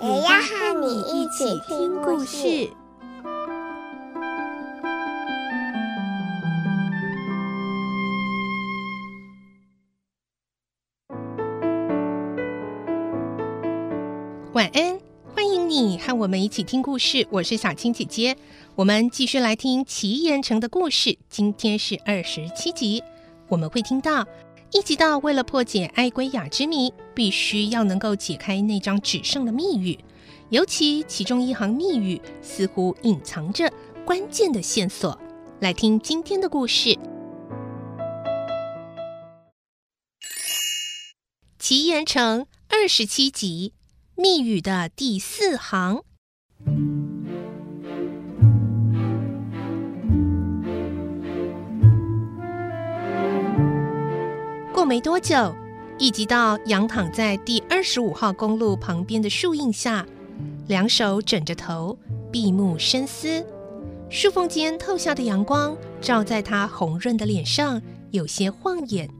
也要和你一起听故事。晚安，欢迎你和我们一起听故事。我是小青姐姐，我们继续来听奇岩城的故事。今天是二十七集，我们会听到一直到为了破解爱圭亚之谜，必须要能够解开那张纸上的密语，尤其其中一行密语似乎隐藏着关键的线索。来听今天的故事，《奇岩城》二十七集。密语的第四行。没多久，一吉道仰躺在第二十五号公路旁边的树荫下，两手枕着头，闭目深思。树缝间透下的阳光照在他红润的脸上，有些晃眼。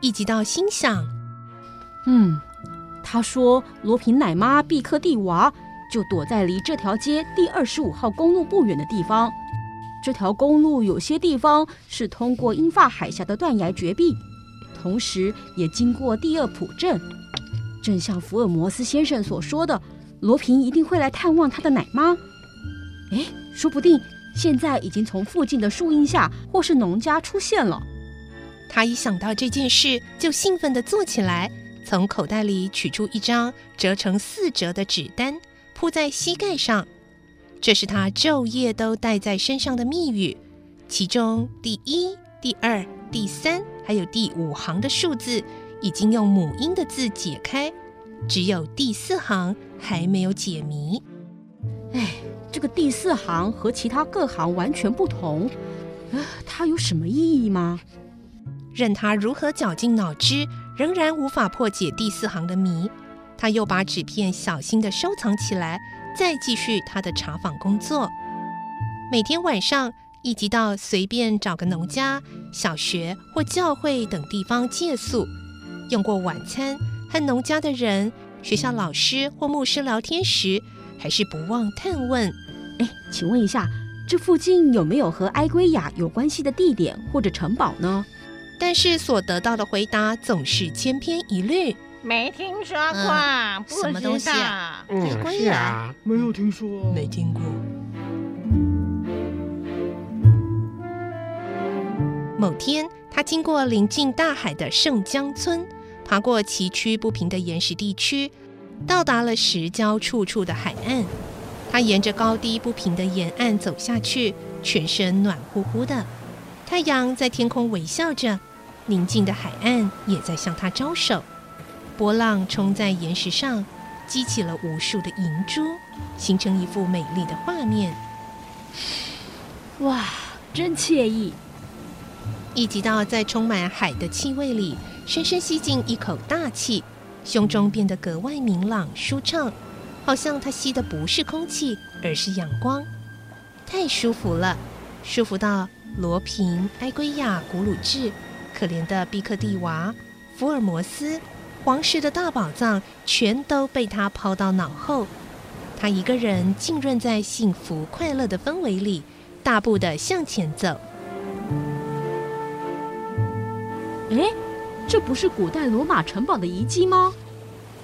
一吉道心想：“嗯。”他说：“罗平奶妈毕克蒂娃就躲在离这条街第二十五号公路不远的地方。这条公路有些地方是通过英法海峡的断崖绝壁，同时也经过第二普镇。正像福尔摩斯先生所说的，罗平一定会来探望他的奶妈。哎，说不定现在已经从附近的树荫下或是农家出现了。”他一想到这件事，就兴奋地坐起来。从口袋里取出一张折成四折的纸单，铺在膝盖上。这是他昼夜都带在身上的密语，其中第一、第二、第三，还有第五行的数字已经用母音的字解开，只有第四行还没有解谜。哎，这个第四行和其他各行完全不同，呃，它有什么意义吗？任他如何绞尽脑汁。仍然无法破解第四行的谜，他又把纸片小心地收藏起来，再继续他的查访工作。每天晚上，一直到随便找个农家、小学或教会等地方借宿，用过晚餐，和农家的人、学校老师或牧师聊天时，还是不忘探问：“哎，请问一下，这附近有没有和埃圭亚有关系的地点或者城堡呢？”但是所得到的回答总是千篇一律，没听说过，嗯、什么东西啊？嗯，是啊，没有听说，没听过。某天，他经过临近大海的圣江村，爬过崎岖不平的岩石地区，到达了石礁处处的海岸。他沿着高低不平的沿岸走下去，全身暖乎乎的。太阳在天空微笑着，宁静的海岸也在向他招手。波浪冲在岩石上，激起了无数的银珠，形成一幅美丽的画面。哇，真惬意！一直到在充满海的气味里，深深吸进一口大气，胸中变得格外明朗舒畅，好像他吸的不是空气，而是阳光。太舒服了，舒服到。罗平、埃圭亚、古鲁治、可怜的毕克蒂娃、福尔摩斯、皇室的大宝藏，全都被他抛到脑后。他一个人浸润在幸福快乐的氛围里，大步地向前走。哎，这不是古代罗马城堡的遗迹吗？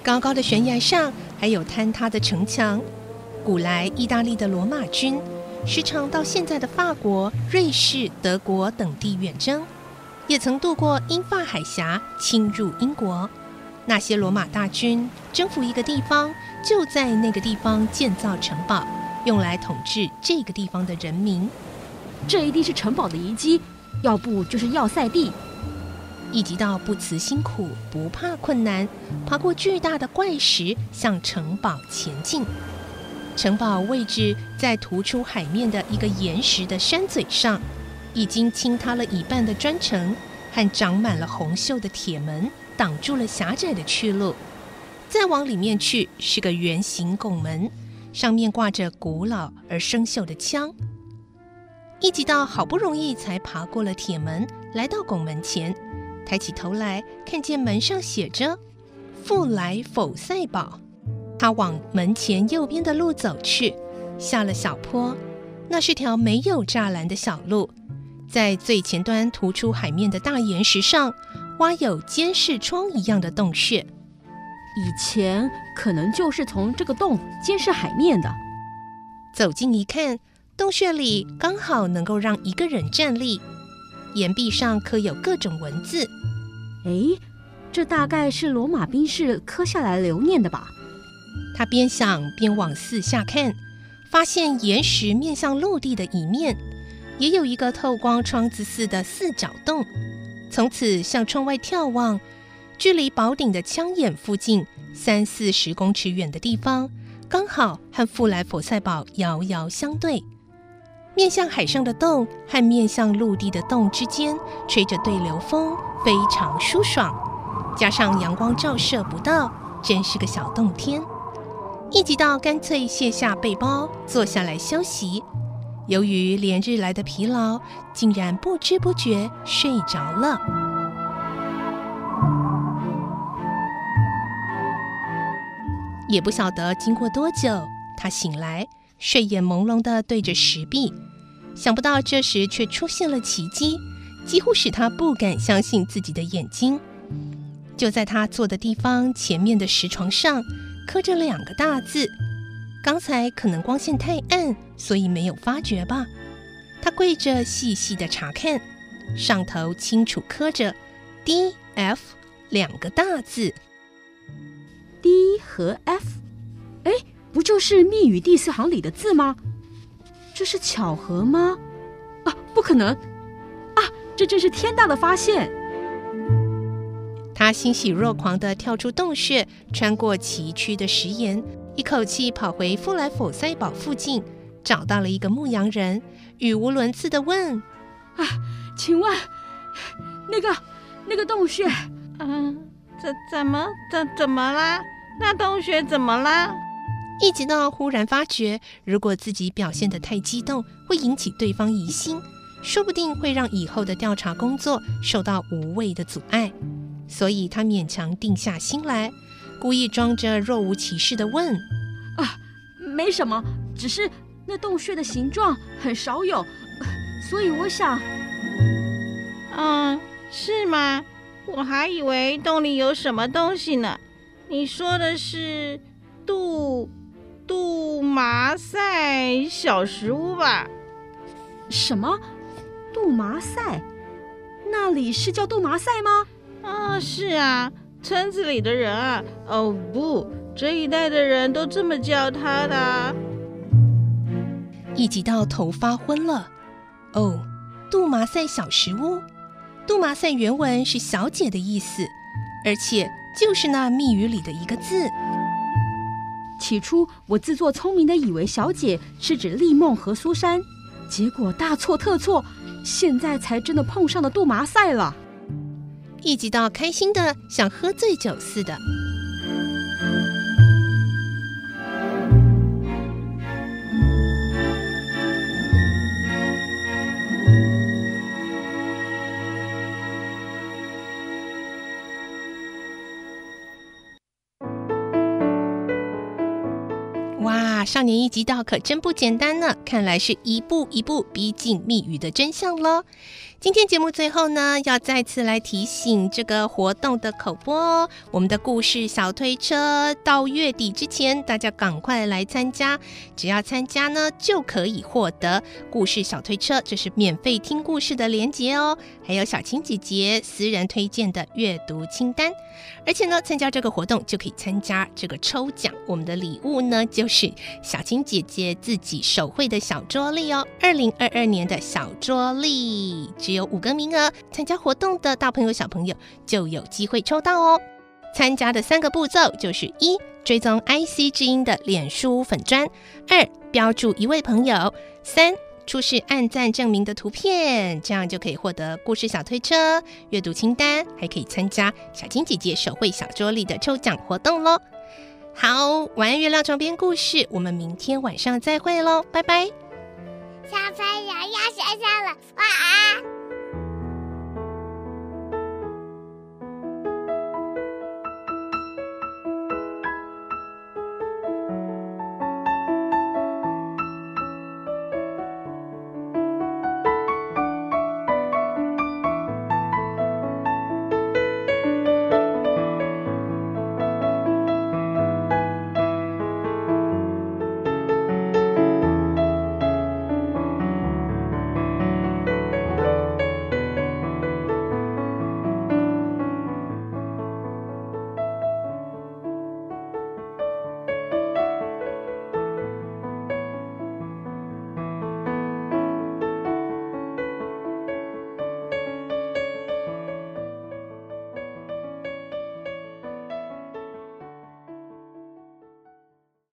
高高的悬崖上还有坍塌的城墙。古来意大利的罗马军。时常到现在的法国、瑞士、德国等地远征，也曾渡过英法海峡侵入英国。那些罗马大军征服一个地方，就在那个地方建造城堡，用来统治这个地方的人民。这一定是城堡的遗迹，要不就是要塞地。一直到不辞辛苦、不怕困难，爬过巨大的怪石，向城堡前进。城堡位置在突出海面的一个岩石的山嘴上，已经倾塌了一半的砖城和长满了红锈的铁门挡住了狭窄的去路。再往里面去是个圆形拱门，上面挂着古老而生锈的枪。一直到好不容易才爬过了铁门，来到拱门前，抬起头来，看见门上写着“复来否赛堡”。他往门前右边的路走去，下了小坡，那是条没有栅栏的小路，在最前端突出海面的大岩石上，挖有监视窗一样的洞穴。以前可能就是从这个洞监视海面的。走近一看，洞穴里刚好能够让一个人站立，岩壁上刻有各种文字。诶，这大概是罗马兵士刻下来留念的吧。他边想边往四下看，发现岩石面向陆地的一面，也有一个透光窗子似的四角洞。从此向窗外眺望，距离宝顶的枪眼附近三四十公尺远的地方，刚好和富莱佛塞堡遥遥相对。面向海上的洞和面向陆地的洞之间，吹着对流风，非常舒爽。加上阳光照射不到，真是个小洞天。一直到干脆卸下背包，坐下来休息。由于连日来的疲劳，竟然不知不觉睡着了。也不晓得经过多久，他醒来，睡眼朦胧地对着石壁。想不到这时却出现了奇迹，几乎使他不敢相信自己的眼睛。就在他坐的地方前面的石床上。刻着两个大字，刚才可能光线太暗，所以没有发觉吧。他跪着细细的查看，上头清楚刻着 “D F” 两个大字。D 和 F，哎，不就是密语第四行里的字吗？这是巧合吗？啊，不可能！啊，这真是天大的发现！他欣喜若狂地跳出洞穴，穿过崎岖的石岩，一口气跑回复来佛塞堡附近，找到了一个牧羊人，语无伦次地问：“啊，请问那个那个洞穴，嗯，怎怎么怎怎么啦？那洞穴怎么啦？”一直到忽然发觉，如果自己表现得太激动，会引起对方疑心，说不定会让以后的调查工作受到无谓的阻碍。所以他勉强定下心来，故意装着若无其事地问：“啊，没什么，只是那洞穴的形状很少有，所以我想……嗯，是吗？我还以为洞里有什么东西呢。你说的是杜杜麻赛小石屋吧？什么？杜麻赛？那里是叫杜麻赛吗？”啊，是啊，村子里的人啊，哦不，这一带的人都这么叫他的。一直到头发昏了。哦，杜麻赛小石屋，杜麻赛原文是小姐的意思，而且就是那密语里的一个字。起初我自作聪明的以为小姐是指丽梦和苏珊，结果大错特错，现在才真的碰上了杜麻赛了。一直到开心的像喝醉酒似的。少年一集到可真不简单呢！看来是一步一步逼近密语的真相喽。今天节目最后呢，要再次来提醒这个活动的口播哦。我们的故事小推车到月底之前，大家赶快来参加。只要参加呢，就可以获得故事小推车，这是免费听故事的连接哦。还有小青姐姐私人推荐的阅读清单。而且呢，参加这个活动就可以参加这个抽奖。我们的礼物呢，就是小青姐姐自己手绘的小桌历哦。二零二二年的小桌历只有五个名额，参加活动的大朋友小朋友就有机会抽到哦。参加的三个步骤就是：一、追踪 IC 之音的脸书粉砖；二、标注一位朋友；三、出示按赞证明的图片，这样就可以获得故事小推车、阅读清单，还可以参加小青姐姐手绘小桌里的抽奖活动喽。好，晚安月亮床边故事，我们明天晚上再会喽，拜拜。小朋友要睡觉了。晚安